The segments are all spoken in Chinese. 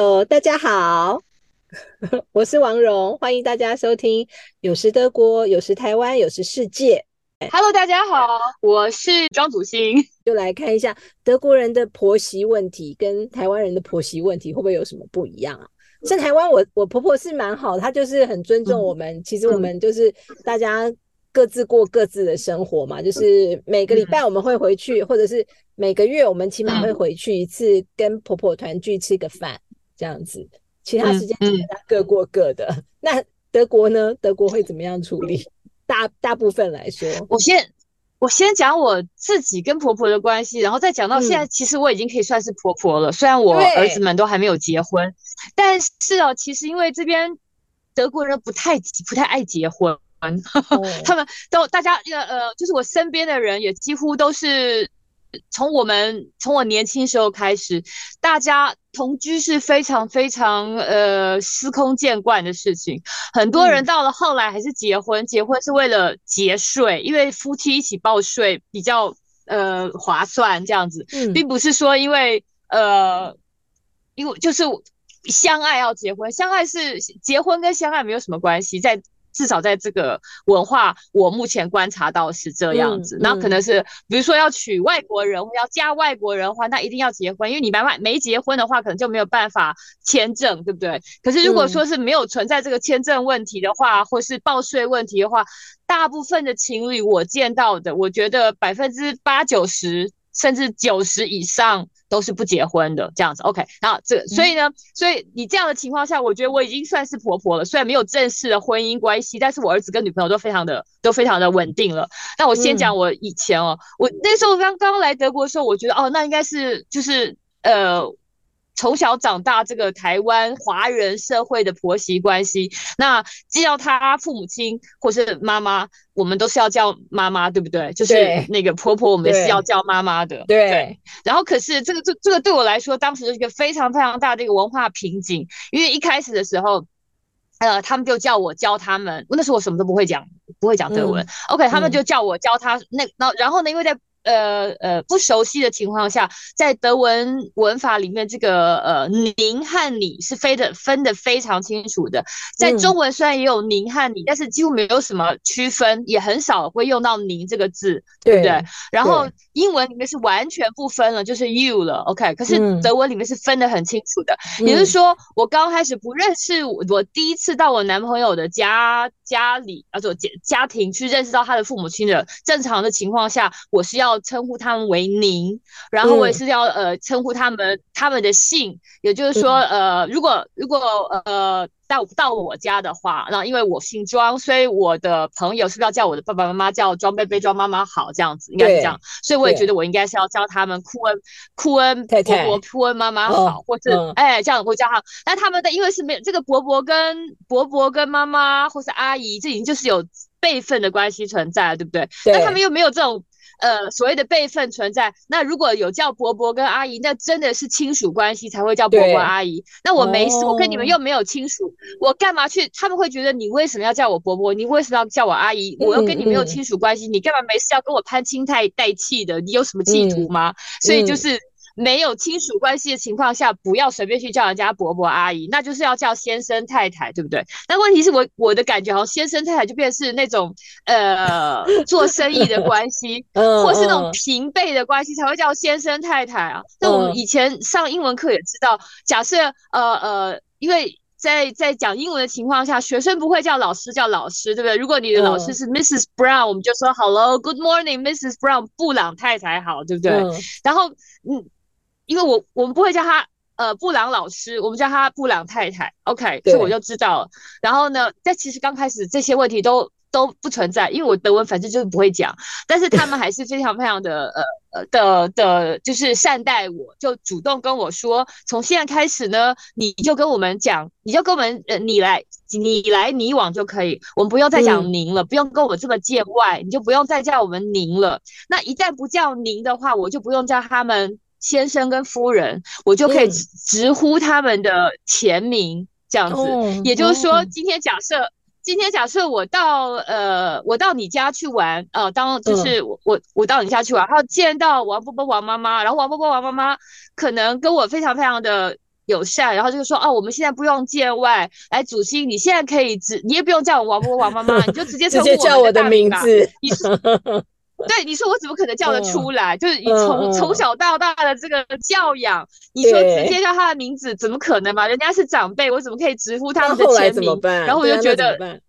Hello，大家好，我是王蓉，欢迎大家收听有时德国，有时台湾，有时世界。Hello，大家好，我是庄祖欣。就来看一下德国人的婆媳问题跟台湾人的婆媳问题会不会有什么不一样啊？在台湾我，我婆婆是蛮好，她就是很尊重我们。其实我们就是大家各自过各自的生活嘛，就是每个礼拜我们会回去，或者是每个月我们起码会回去一次，跟婆婆团聚吃个饭这样子。其他时间大家各过各的。那德国呢？德国会怎么样处理？大大部分来说，我先我先讲我自己跟婆婆的关系，然后再讲到现在，其实我已经可以算是婆婆了。虽然我儿子们都还没有结婚，但是哦，其实因为这边德国人不太不太爱结婚，他们都大家呃呃，就是我身边的人也几乎都是。从我们从我年轻时候开始，大家同居是非常非常呃司空见惯的事情。很多人到了后来还是结婚，结婚是为了节税，因为夫妻一起报税比较呃划算这样子，并不是说因为呃因为就是相爱要结婚，相爱是结婚跟相爱没有什么关系，在。至少在这个文化，我目前观察到是这样子。那、可能是，比如说要娶外国人，要嫁外国人的话，那一定要结婚，因为你没没结婚的话，可能就没有办法签证，对不对？可是如果说是没有存在这个签证问题的话，嗯、或是报税问题的话，大部分的情侣我见到的，我觉得百分之八九十甚至九十以上。都是不结婚的这样子，OK，然后这所以呢，所以你这样的情况下，我觉得我已经算是婆婆了，虽然没有正式的婚姻关系，但是我儿子跟女朋友都非常的都非常的稳定了。那我先讲我以前哦，我那时候刚刚来德国的时候，我觉得哦，那应该是就是呃。从小长大，这个台湾华人社会的婆媳关系，那既要他父母亲或是妈妈，我们都是要叫妈妈，对不对？就是那个婆婆，我们是要叫妈妈的。对。对然后，可是这个这这个对我来说，当时是一个非常非常大的一个文化瓶颈，因为一开始的时候，呃，他们就叫我教他们，那时候我什么都不会讲，不会讲德文。嗯、OK，他们就叫我教他那那，然后呢，因为在呃呃不熟悉的情况下，在德文文法里面，这个呃您和你是非的分的非常清楚的。在中文虽然也有您和你，嗯、但是几乎没有什么区分，也很少会用到您这个字，对不对？然后英文里面是完全不分了，就是 you 了，OK。可是德文里面是分得很清楚的，嗯、也就是说，我刚开始不认识我，我第一次到我男朋友的家家里，啊，就家家庭去认识到他的父母亲的正常的情况下，我是要。称呼他们为您，然后我也是要、嗯、呃称呼他们他们的姓，也就是说呃如果如果呃到到我家的话，那因为我姓庄，所以我的朋友是不是要叫我的爸爸妈妈叫庄贝贝庄妈妈好这样子，应该是这样，所以我也觉得我应该是要叫他们库恩库恩伯伯库恩妈妈好，哦、或是哎、嗯、这样我叫他，但他们的因为是没有这个伯伯跟伯伯跟妈妈或是阿姨，这已经就是有辈分的关系存在了，对不对？对那他们又没有这种。呃，所谓的辈分存在，那如果有叫伯伯跟阿姨，那真的是亲属关系才会叫伯伯阿姨。那我没事，哦、我跟你们又没有亲属，我干嘛去？他们会觉得你为什么要叫我伯伯？你为什么要叫我阿姨？我又跟你没有亲属关系，你干嘛没事要跟我攀亲太带气的？你有什么企图吗？嗯、所以就是。没有亲属关系的情况下，不要随便去叫人家伯伯阿姨，那就是要叫先生太太，对不对？但问题是我我的感觉好像先生太太就变成是那种呃做生意的关系，或是那种平辈的关系才会叫先生太太啊。那我们以前上英文课也知道，假设呃呃，因为在在讲英文的情况下，学生不会叫老师叫老师，对不对？如果你的老师是 Mrs. Brown，我们就说 Hello，Good morning，Mrs. Brown，布朗太太好，对不對？然后嗯。因为我我们不会叫他呃布朗老师，我们叫他布朗太太，OK，所以我就知道了。然后呢，在其实刚开始这些问题都都不存在，因为我德文反正就是不会讲，但是他们还是非常非常的呃呃的的，就是善待我，就主动跟我说，从现在开始呢，你就跟我们讲，你就跟我们呃你来你来你往就可以，我们不用再讲您了，嗯、不用跟我这么见外，你就不用再叫我们您了。那一旦不叫您的话，我就不用叫他們。先生跟夫人，我就可以直呼他们的前名，这样子。嗯、也就是说，今天假设，嗯、今天假设我到呃，我到你家去玩，呃，当就是我、嗯、我我到你家去玩，然后见到王伯伯、王妈妈，然后王伯伯、王妈妈可能跟我非常非常的友善，然后就说哦，我们现在不用见外，来主席，你现在可以直，你也不用叫我王波王妈妈，你就直接直接叫我的名字。你说，对，你说我怎么可能叫得出来？就是你从从小到大的这个教养，你说直接叫他的名字，怎么可能嘛？人家是长辈，我怎么可以直呼他们的签名？然后我就觉得。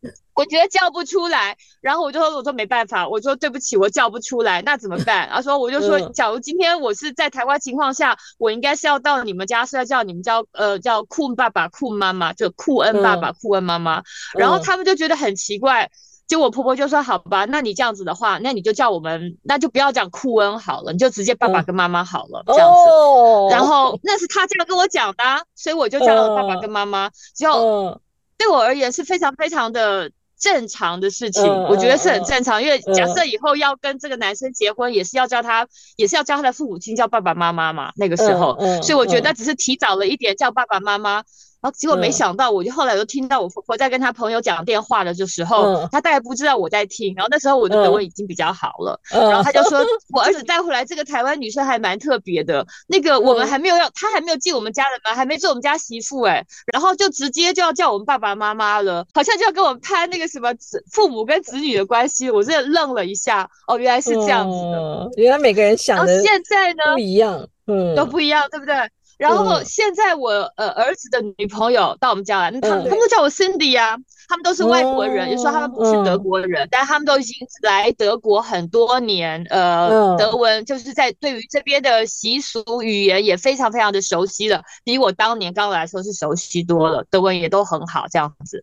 我觉得叫不出来，然后我就说我说没办法，我说对不起，我叫不出来，那怎么办？他说我就说，假如今天我是在台湾情况下，我应该是要到你们家，是要叫你们叫呃叫酷爸爸、酷妈妈，就酷恩爸爸、酷恩妈妈。然后他们就觉得很奇怪，就我婆婆就说好吧，那你这样子的话，那你就叫我们，那就不要讲库恩好了，你就直接爸爸跟妈妈好了这样子。然后那是他这样跟我讲的，所以我就叫了爸爸跟妈妈，就对我而言是非常非常的。正常的事情，我觉得是很正常，因为假设以后要跟这个男生结婚，也是要叫他，也是要叫他的父母亲叫爸爸妈妈嘛。那个时候，所以我觉得只是提早了一点叫爸爸妈妈。然后结果没想到，我就后来又听到我婆婆在跟她朋友讲电话的时候，她大概不知道我在听。然后那时候我的德文已经比较好了，然后她就说：“我儿子带回来这个台湾女生还蛮特别的。那个我们还没有要，她还没有进我们家的门，还没做我们家媳妇哎，然后就直接就要叫我们爸爸妈妈了，好像就要跟我们攀那个什么子父母跟子女的关系。我真的愣了一下，哦，原来是这样子的，原来每个人想的现在呢不一样，嗯，都不一样，对不对？”然后现在我呃儿子的女朋友到我们家来，他们他们都叫我 Cindy 啊，他们都是外国人，也说他们不是德国人，但他们都已经来德国很多年，呃，德文就是在对于这边的习俗语言也非常非常的熟悉了，比我当年刚来说是熟悉多了，德文也都很好这样子，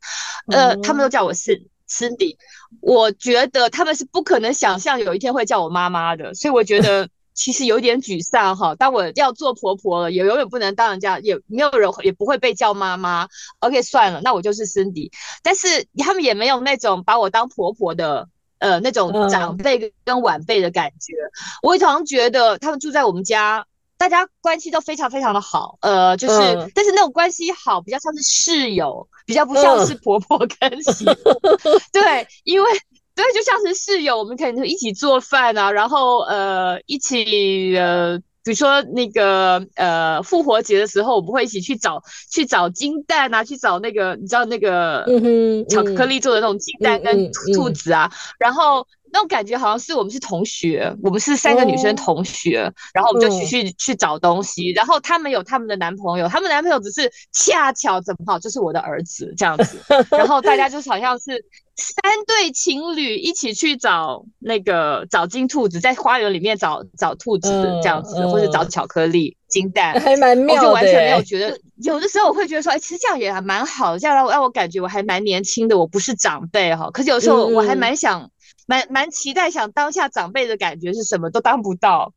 呃，他们都叫我是 Cindy，我觉得他们是不可能想象有一天会叫我妈妈的，所以我觉得。其实有点沮丧哈，当我要做婆婆了，也永远不能当人家，也没有人也不会被叫妈妈。OK，算了，那我就是 Cindy。但是他们也没有那种把我当婆婆的，呃，那种长辈跟晚辈的感觉。我常常觉得他们住在我们家，大家关系都非常非常的好，呃，就是，但是那种关系好，比较像是室友，比较不像是婆婆 跟媳妇。对，因为。对，就像是室友，我们可以一起做饭啊，然后呃，一起呃，比如说那个呃，复活节的时候，我们会一起去找去找金蛋啊，去找那个你知道那个巧克力做的那种金蛋跟兔子啊，然后。那种感觉好像是我们是同学，我们是三个女生同学，然后我们就去去去找东西，然后他们有他们的男朋友，他们男朋友只是恰巧怎么好就是我的儿子这样子，然后大家就好像是三对情侣一起去找那个找金兔子，在花园里面找找兔子这样子，或者找巧克力金蛋，还蛮妙的。我就完全没有觉得，有的时候我会觉得说，哎，其实这样也还蛮好，这样让我让我感觉我还蛮年轻的，我不是长辈哈。可是有时候我还蛮想。蛮蛮期待，想当下长辈的感觉是什么都当不到，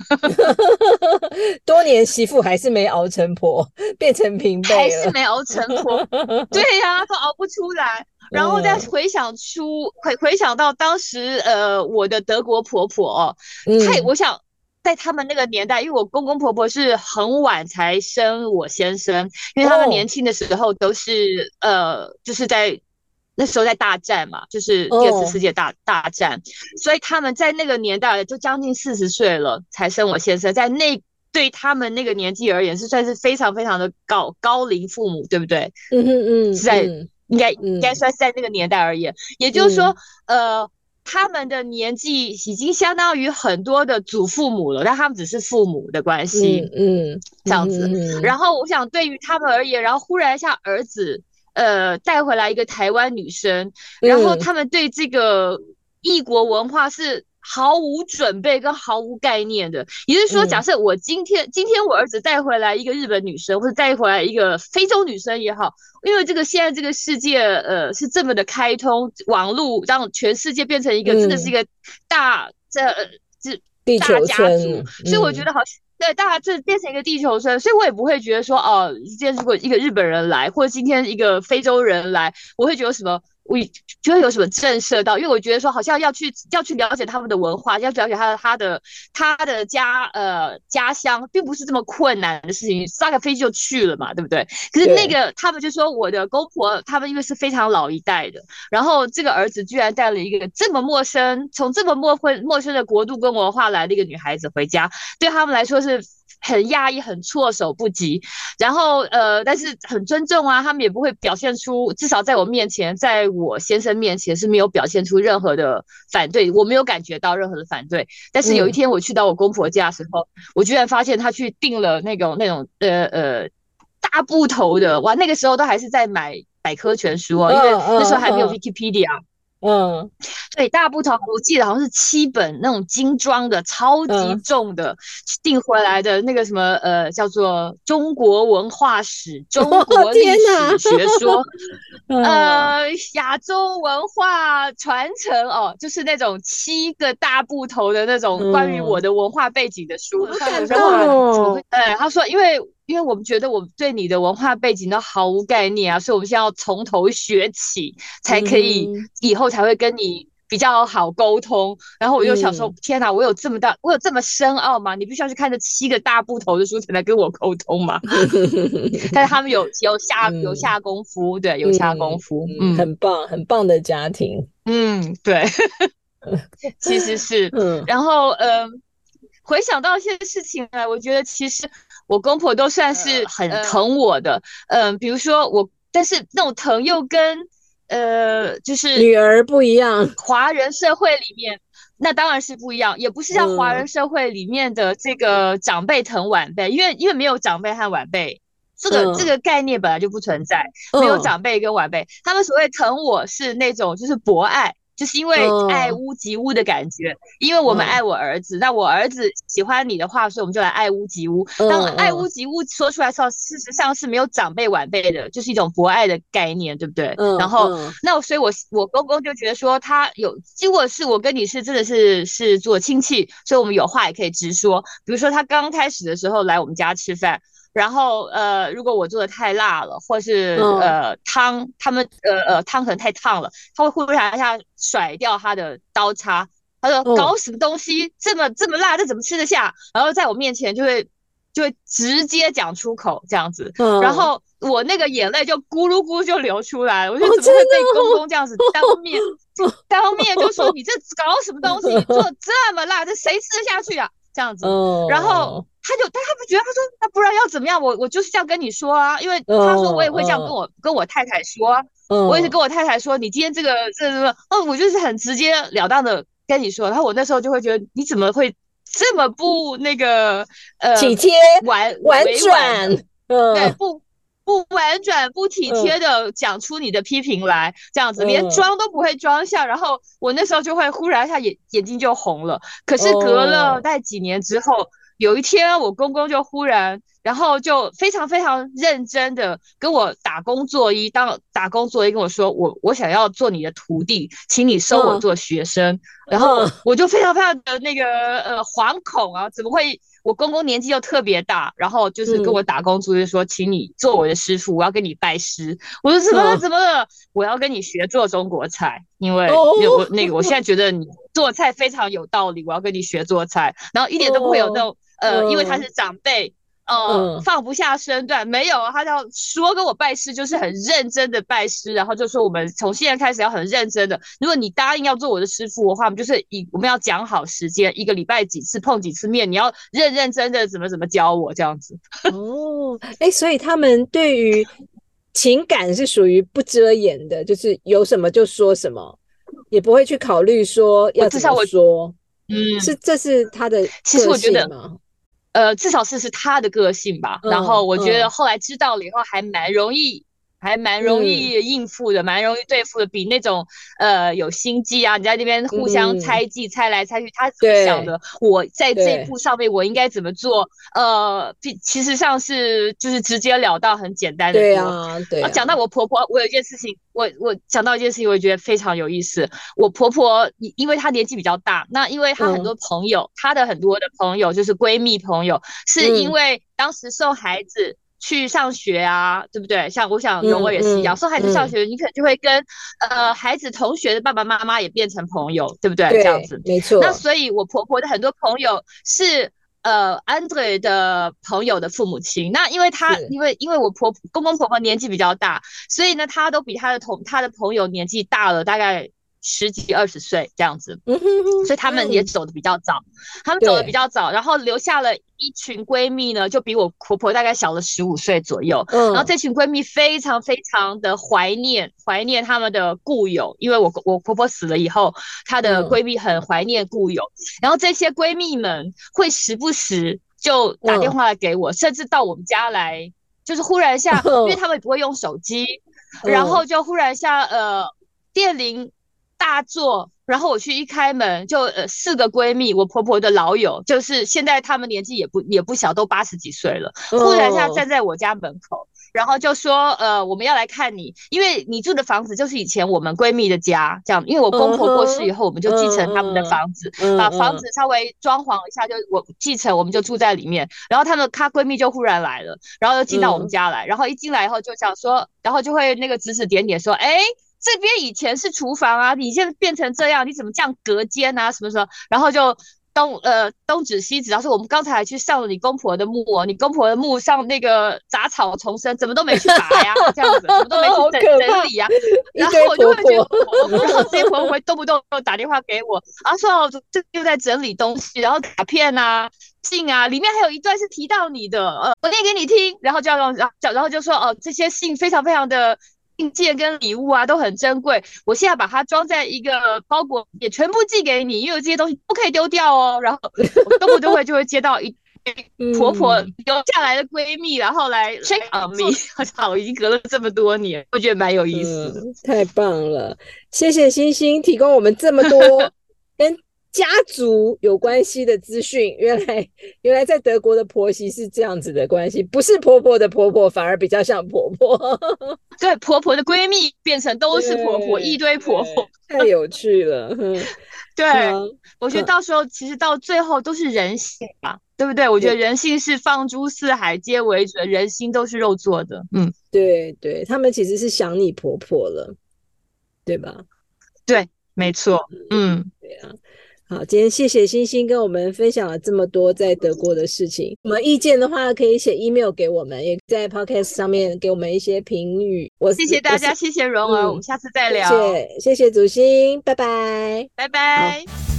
多年媳妇还是没熬成婆，变成平辈还是没熬成婆，对呀，都熬不出来。然后再回想出回回想到当时，呃，我的德国婆婆哦，太我想在他们那个年代，因为我公公婆婆是很晚才生我先生，因为他们年轻的时候都是呃，就是在。那时候在大战嘛，就是第二次世界大大战，所以他们在那个年代就将近四十岁了才生我先生，在那对他们那个年纪而言是算是非常非常的高高龄父母，对不对？嗯嗯嗯，在应该应该算是在那个年代而言，也就是说，呃，他们的年纪已经相当于很多的祖父母了，但他们只是父母的关系，嗯，这样子。然后我想对于他们而言，然后忽然一下儿子。呃，带回来一个台湾女生，然后他们对这个异国文化是毫无准备跟毫无概念的。也就是说，假设我今天今天我儿子带回来一个日本女生，或者带回来一个非洲女生也好，因为这个现在这个世界呃是这么的开通，网络让全世界变成一个真的是一个大这这大家族，所以我觉得好像。对，大家这变成一个地球村，所以我也不会觉得说，哦，今天如果一个日本人来，或者今天一个非洲人来，我会觉得什么。我觉得有什么震慑到，因为我觉得说好像要去要去了解他们的文化，要了解他的他的他的家呃家乡，并不是这么困难的事情，搭个飞机就去了嘛，对不对？可是那个他们就说我的公婆，他们因为是非常老一代的，然后这个儿子居然带了一个这么陌生，从这么陌陌陌生的国度跟文化来的一个女孩子回家，对他们来说是。很压抑，很措手不及。然后呃，但是很尊重啊，他们也不会表现出，至少在我面前，在我先生面前是没有表现出任何的反对，我没有感觉到任何的反对。但是有一天我去到我公婆家的时候，我居然发现他去订了那种那种呃呃大部头的，哇，那个时候都还是在买百科全书哦，因为那时候还没有 Wikipedia。嗯，对，大部头我记得好像是七本那种精装的、超级重的订回来的那个什么呃，叫做《中国文化史》《中国历史学说》呃，亚洲文化传承哦，就是那种七个大部头的那种关于我的文化背景的书。然后，呃，他说因为。因为我们觉得我们对你的文化背景都毫无概念啊，所以我们现在要从头学起，才可以以后才会跟你比较好沟通。然后我就想说，天哪，我有这么大，我有这么深奥吗？你必须要去看这七个大部头的书才能跟我沟通吗？但是他们有有下有下功夫，对，有下功夫，嗯，很棒，很棒的家庭，嗯，对，其实是，嗯，然后嗯，回想到一些事情来，我觉得其实。我公婆都算是很疼我的，嗯，比如说我，但是那种疼又跟，呃，就是女儿不一样。华人社会里面，那当然是不一样，也不是像华人社会里面的这个长辈疼晚辈，因为因为没有长辈和晚辈，这个这个概念本来就不存在，没有长辈跟晚辈，他们所谓疼我是那种就是博爱。就是因为爱屋及乌的感觉，因为我们爱我儿子，那我儿子喜欢你的话，所以我们就来爱屋及乌。当爱屋及乌说出来时候，事实上是没有长辈晚辈的，就是一种博爱的概念，对不对？然后，那所以，我我公公就觉得说，他有，如果是我跟你是真的是是做亲戚，所以我们有话也可以直说。比如说，他刚开始的时候来我们家吃饭。然后呃，如果我做的太辣了，或是呃汤他们呃呃汤可能太烫了，他会忽然一下甩掉他的刀叉，他说搞什么东西这么这么辣，这怎么吃得下？然后在我面前就会就会直接讲出口这样子，然后我那个眼泪就咕噜咕就流出来了，我就怎么会被公公这样子当 面当面就说 你这搞什么东西，做这么辣，这谁吃得下去啊？这样子，然后。他就，但他不觉得，他说，那不然要怎么样？我我就是这样跟你说啊，因为他说我也会这样跟我跟我太太说，我也是跟我太太说，你今天这个这什么？哦，我就是很直截了当的跟你说。然后我那时候就会觉得，你怎么会这么不那个呃体贴婉婉转？对，不不婉转不体贴的讲出你的批评来，这样子连装都不会装下。然后我那时候就会忽然一下眼眼睛就红了。可是隔了大概几年之后。有一天，我公公就忽然，然后就非常非常认真的跟我打工作揖，当打工作揖跟我说，我我想要做你的徒弟，请你收我做学生。然后我就非常非常的那个呃惶恐啊，怎么会？我公公年纪又特别大，然后就是跟我打工作揖说，请你做我的师傅，我要跟你拜师。我说怎么了？怎么了？我要跟你学做中国菜，因为我那个我现在觉得你做菜非常有道理，我要跟你学做菜，然后一点都不会有那种。呃，因为他是长辈，呃，放不下身段，没有，他要说跟我拜师，就是很认真的拜师，然后就说我们从现在开始要很认真的，如果你答应要做我的师傅的话，我们就是以我们要讲好时间，一个礼拜几次碰几次面，你要认认真的怎么怎么教我这样子。哦，哎，所以他们对于情感是属于不遮掩的，就是有什么就说什么，也不会去考虑说要怎么说。嗯，是这是他的其实我觉得。呃，至少是是他的个性吧。然后我觉得后来知道了以后，还蛮容易。还蛮容易应付的，蛮容易对付的，比那种呃有心计啊，你在那边互相猜忌、猜来猜去，他怎么想的？我在这一步上面我应该怎么做？呃，其实上是就是直截了当、很简单的。对啊，对。讲到我婆婆，我有一件事情，我我讲到一件事情，我觉得非常有意思。我婆婆因为她年纪比较大，那因为她很多朋友，她的很多的朋友就是闺蜜朋友，是因为当时送孩子。去上学啊，对不对？像我想容儿也是一样，送孩子上学，你可能就会跟呃孩子同学的爸爸妈妈也变成朋友，对不对？这样子，没错。那所以，我婆婆的很多朋友是呃 Andre 的朋友的父母亲。那因为他因为因为我婆公公婆婆年纪比较大，所以呢，他都比他的同他的朋友年纪大了大概十几二十岁这样子，所以他们也走的比较早，他们走的比较早，然后留下了一群闺蜜呢，就比我婆婆大概小了十五岁左右。嗯，然后这群闺蜜非常非常的怀念怀念他们的故友，因为我我婆婆死了以后，她的闺蜜很怀念故友，然后这些闺蜜们会时不时就打电话来给我，甚至到我们家来，就是忽然下，因为他们不会用手机，然后就忽然下呃电铃。大作，然后我去一开门，就呃四个闺蜜，我婆婆的老友，就是现在她们年纪也不也不小，都八十几岁了。忽然一下站在我家门口，然后就说呃我们要来看你，因为你住的房子就是以前我们闺蜜的家，这样。因为我公婆过世以后，我们就继承他们的房子，把房子稍微装潢一下，就我继承，我们就住在里面。然后她们她闺蜜就忽然来了，然后就进到我们家来，然后一进来以后就想说，然后就会那个指指点点说，哎。这边以前是厨房啊，你现在变成这样，你怎么这样隔间啊？什么什么？然后就东呃东指西指，然后说我们刚才去上了你公婆的墓，你公婆的墓上那个杂草丛生，怎么都没去拔呀？这样子，怎么都没去整整理呀？然后我就会觉得，然后这些婆婆会动不动打电话给我，然后说哦，这又在整理东西，然后卡片啊、信啊，里面还有一段是提到你的，呃，我念给你听，然后就要然后然后就说哦，这些信非常非常的。信件跟礼物啊都很珍贵，我现在把它装在一个包裹，也全部寄给你，因为这些东西不可以丢掉哦。然后动不动会就会接到一婆婆留下来的闺蜜，然后来 check on me，好，已经隔了这么多年，我觉得蛮有意思的，太棒了，谢谢星星提供我们这么多 跟。家族有关系的资讯，原来 原来在德国的婆媳是这样子的关系，不是婆婆的婆婆，反而比较像婆婆。对，婆婆的闺蜜变成都是婆婆，一堆婆婆，太有趣了。对，我觉得到时候其实到最后都是人性嘛，对不对？我觉得人性是放诸四海皆为准，人心都是肉做的。嗯，对对，他们其实是想你婆婆了，对吧？对，没错。嗯，对啊。好，今天谢谢星星跟我们分享了这么多在德国的事情。我们意见的话，可以写 email 给我们，也在 podcast 上面给我们一些评语。我谢谢大家，谢谢蓉儿，我们下次再聊。谢谢，谢谢祖星，拜拜，拜拜。